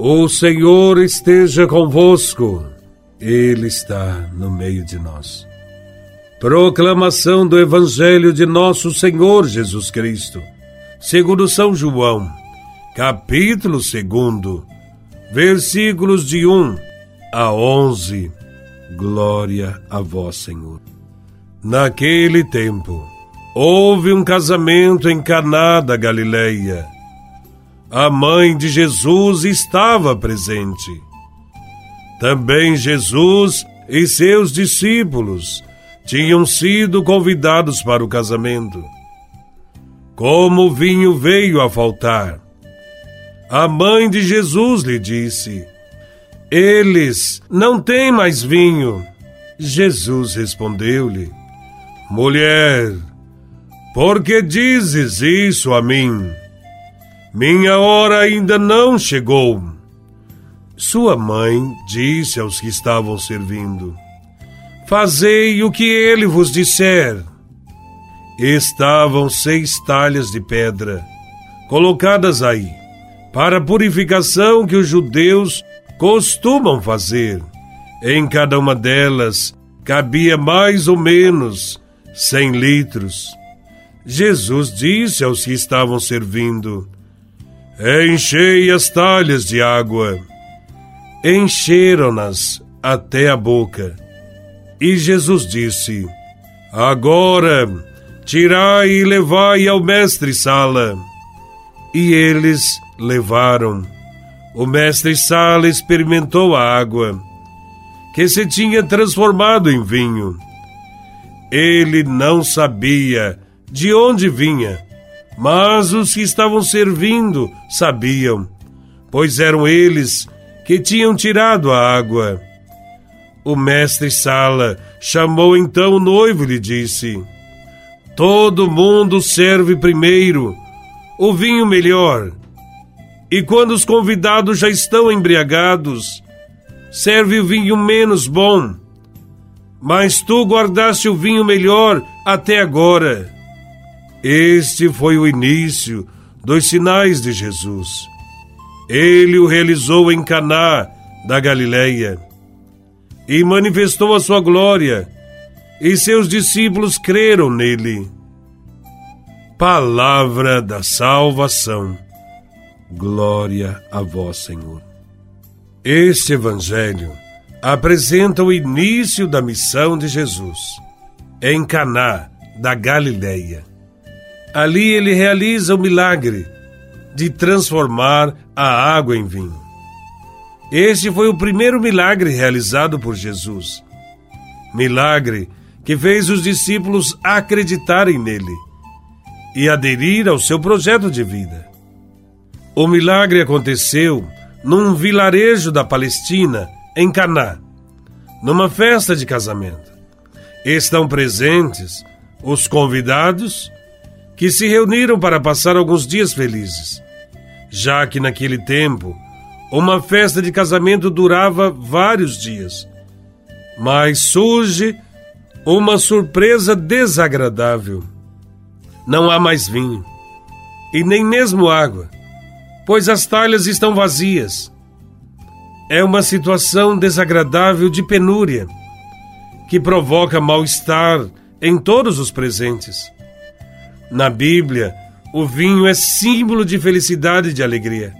O Senhor esteja convosco, Ele está no meio de nós. Proclamação do Evangelho de Nosso Senhor Jesus Cristo, segundo São João, capítulo 2, versículos de 1 a 11. Glória a Vós, Senhor. Naquele tempo, houve um casamento em Caná da Galileia a mãe de Jesus estava presente. Também Jesus e seus discípulos tinham sido convidados para o casamento. Como o vinho veio a faltar, a mãe de Jesus lhe disse: Eles não têm mais vinho. Jesus respondeu-lhe: Mulher, por que dizes isso a mim? Minha hora ainda não chegou. Sua mãe disse aos que estavam servindo: Fazei o que ele vos disser. Estavam seis talhas de pedra, colocadas aí, para a purificação que os judeus costumam fazer. Em cada uma delas cabia mais ou menos cem litros. Jesus disse aos que estavam servindo: Enchei as talhas de água. Encheram-nas até a boca. E Jesus disse: Agora tirai e levai ao mestre-sala. E eles levaram. O mestre-sala experimentou a água, que se tinha transformado em vinho. Ele não sabia de onde vinha mas os que estavam servindo sabiam, pois eram eles que tinham tirado a água. O mestre Sala chamou então o noivo e lhe disse: Todo mundo serve primeiro o vinho melhor, e quando os convidados já estão embriagados, serve o vinho menos bom. Mas tu guardaste o vinho melhor até agora. Este foi o início dos sinais de Jesus. Ele o realizou em Caná da Galileia e manifestou a sua glória, e seus discípulos creram nele. Palavra da salvação. Glória a vós, Senhor. Este evangelho apresenta o início da missão de Jesus em Caná da Galileia. Ali ele realiza o milagre de transformar a água em vinho. Este foi o primeiro milagre realizado por Jesus. Milagre que fez os discípulos acreditarem nele e aderir ao seu projeto de vida. O milagre aconteceu num vilarejo da Palestina, em Caná, numa festa de casamento. Estão presentes os convidados que se reuniram para passar alguns dias felizes, já que naquele tempo uma festa de casamento durava vários dias. Mas surge uma surpresa desagradável. Não há mais vinho, e nem mesmo água, pois as talhas estão vazias. É uma situação desagradável de penúria, que provoca mal-estar em todos os presentes. Na Bíblia, o vinho é símbolo de felicidade e de alegria.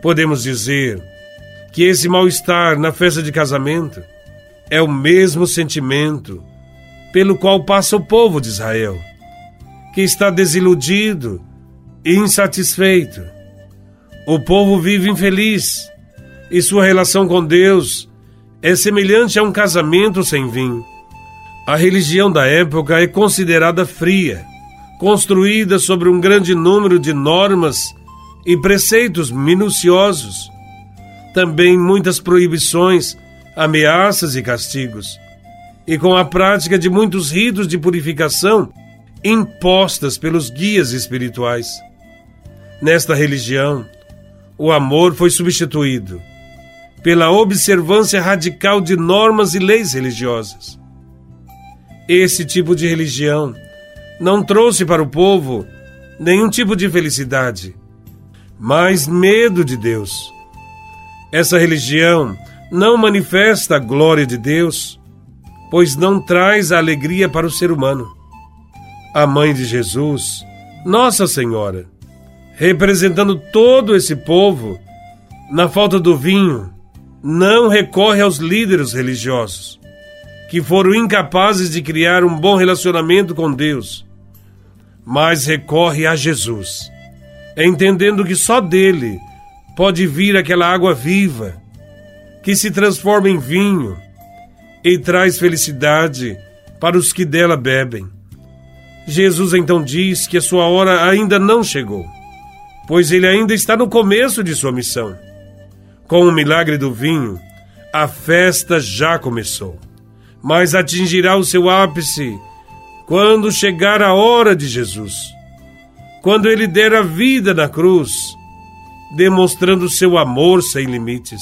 Podemos dizer que esse mal-estar na festa de casamento é o mesmo sentimento pelo qual passa o povo de Israel, que está desiludido e insatisfeito. O povo vive infeliz e sua relação com Deus é semelhante a um casamento sem vinho. A religião da época é considerada fria construída sobre um grande número de normas e preceitos minuciosos, também muitas proibições, ameaças e castigos, e com a prática de muitos ritos de purificação impostas pelos guias espirituais. Nesta religião, o amor foi substituído pela observância radical de normas e leis religiosas. Esse tipo de religião não trouxe para o povo nenhum tipo de felicidade, mas medo de Deus. Essa religião não manifesta a glória de Deus, pois não traz a alegria para o ser humano. A mãe de Jesus, Nossa Senhora, representando todo esse povo, na falta do vinho, não recorre aos líderes religiosos, que foram incapazes de criar um bom relacionamento com Deus, mas recorre a Jesus, entendendo que só dele pode vir aquela água viva que se transforma em vinho e traz felicidade para os que dela bebem. Jesus então diz que a sua hora ainda não chegou, pois ele ainda está no começo de sua missão. Com o milagre do vinho, a festa já começou, mas atingirá o seu ápice quando chegar a hora de Jesus, quando ele der a vida na cruz demonstrando seu amor sem limites.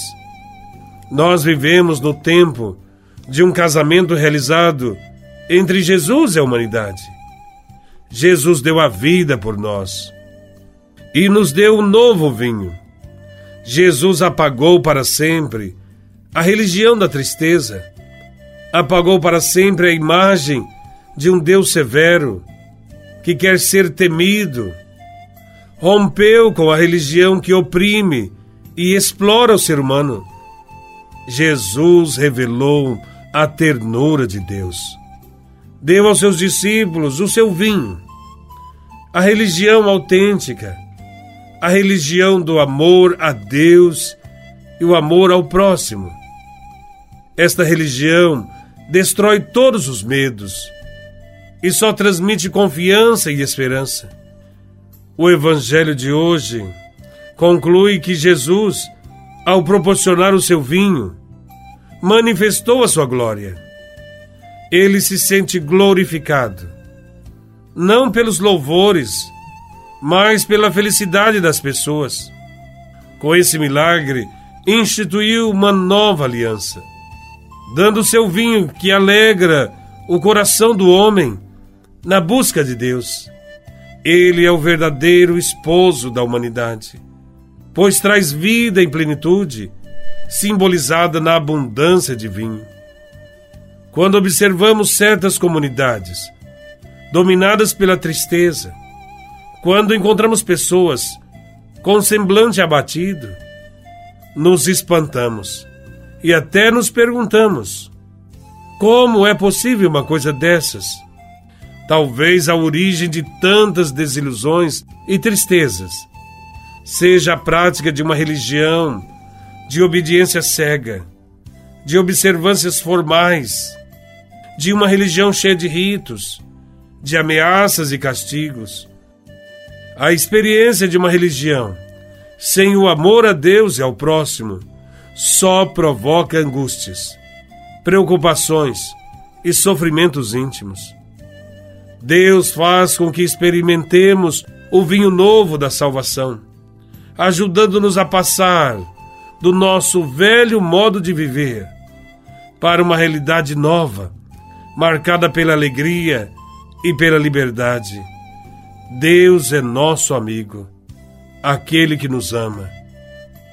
Nós vivemos no tempo de um casamento realizado entre Jesus e a humanidade. Jesus deu a vida por nós e nos deu um novo vinho. Jesus apagou para sempre a religião da tristeza, apagou para sempre a imagem de um Deus severo que quer ser temido rompeu com a religião que oprime e explora o ser humano. Jesus revelou a ternura de Deus. Deu aos seus discípulos o seu vinho, a religião autêntica, a religião do amor a Deus e o amor ao próximo. Esta religião destrói todos os medos e só transmite confiança e esperança. O Evangelho de hoje conclui que Jesus, ao proporcionar o seu vinho, manifestou a sua glória. Ele se sente glorificado, não pelos louvores, mas pela felicidade das pessoas. Com esse milagre, instituiu uma nova aliança, dando seu vinho que alegra o coração do homem na busca de Deus. Ele é o verdadeiro esposo da humanidade, pois traz vida em plenitude, simbolizada na abundância de vinho. Quando observamos certas comunidades dominadas pela tristeza, quando encontramos pessoas com semblante abatido, nos espantamos e até nos perguntamos: como é possível uma coisa dessas? Talvez a origem de tantas desilusões e tristezas seja a prática de uma religião de obediência cega, de observâncias formais, de uma religião cheia de ritos, de ameaças e castigos. A experiência de uma religião sem o amor a Deus e ao próximo só provoca angústias, preocupações e sofrimentos íntimos. Deus faz com que experimentemos o vinho novo da salvação, ajudando-nos a passar do nosso velho modo de viver para uma realidade nova, marcada pela alegria e pela liberdade. Deus é nosso amigo, aquele que nos ama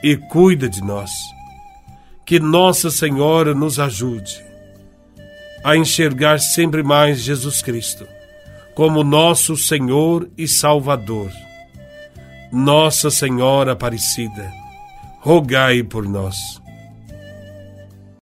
e cuida de nós. Que Nossa Senhora nos ajude a enxergar sempre mais Jesus Cristo como nosso Senhor e Salvador. Nossa Senhora Aparecida, rogai por nós.